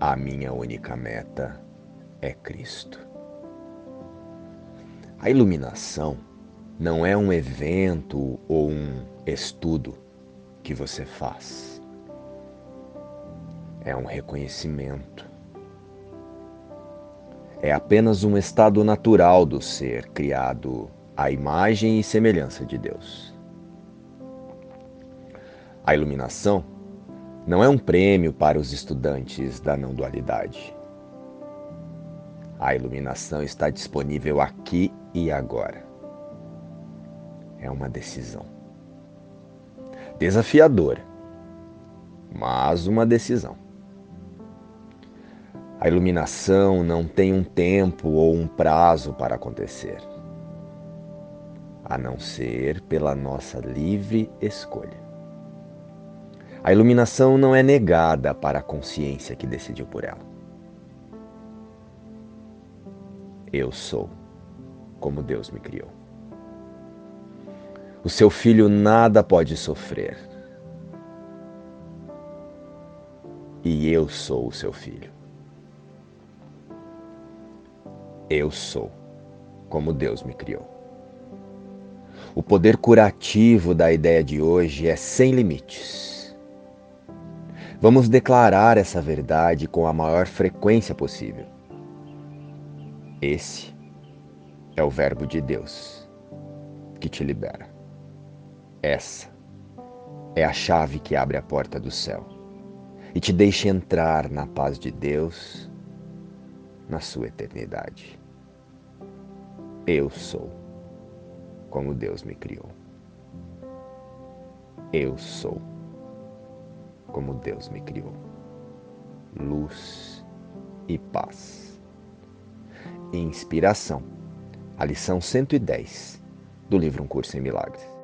A minha única meta é Cristo. A iluminação não é um evento ou um estudo que você faz. É um reconhecimento. É apenas um estado natural do ser criado à imagem e semelhança de Deus. A iluminação não é um prêmio para os estudantes da não dualidade. A iluminação está disponível aqui e agora. É uma decisão. Desafiadora, mas uma decisão. A iluminação não tem um tempo ou um prazo para acontecer, a não ser pela nossa livre escolha. A iluminação não é negada para a consciência que decidiu por ela. Eu sou como Deus me criou. O seu filho nada pode sofrer. E eu sou o seu filho. Eu sou como Deus me criou. O poder curativo da ideia de hoje é sem limites Vamos declarar essa verdade com a maior frequência possível. Esse é o Verbo de Deus que te libera. Essa é a chave que abre a porta do céu e te deixa entrar na paz de Deus na sua eternidade. Eu sou como Deus me criou. Eu sou como Deus me criou. Luz e paz. Inspiração. A lição 110 do livro Um Curso em Milagres.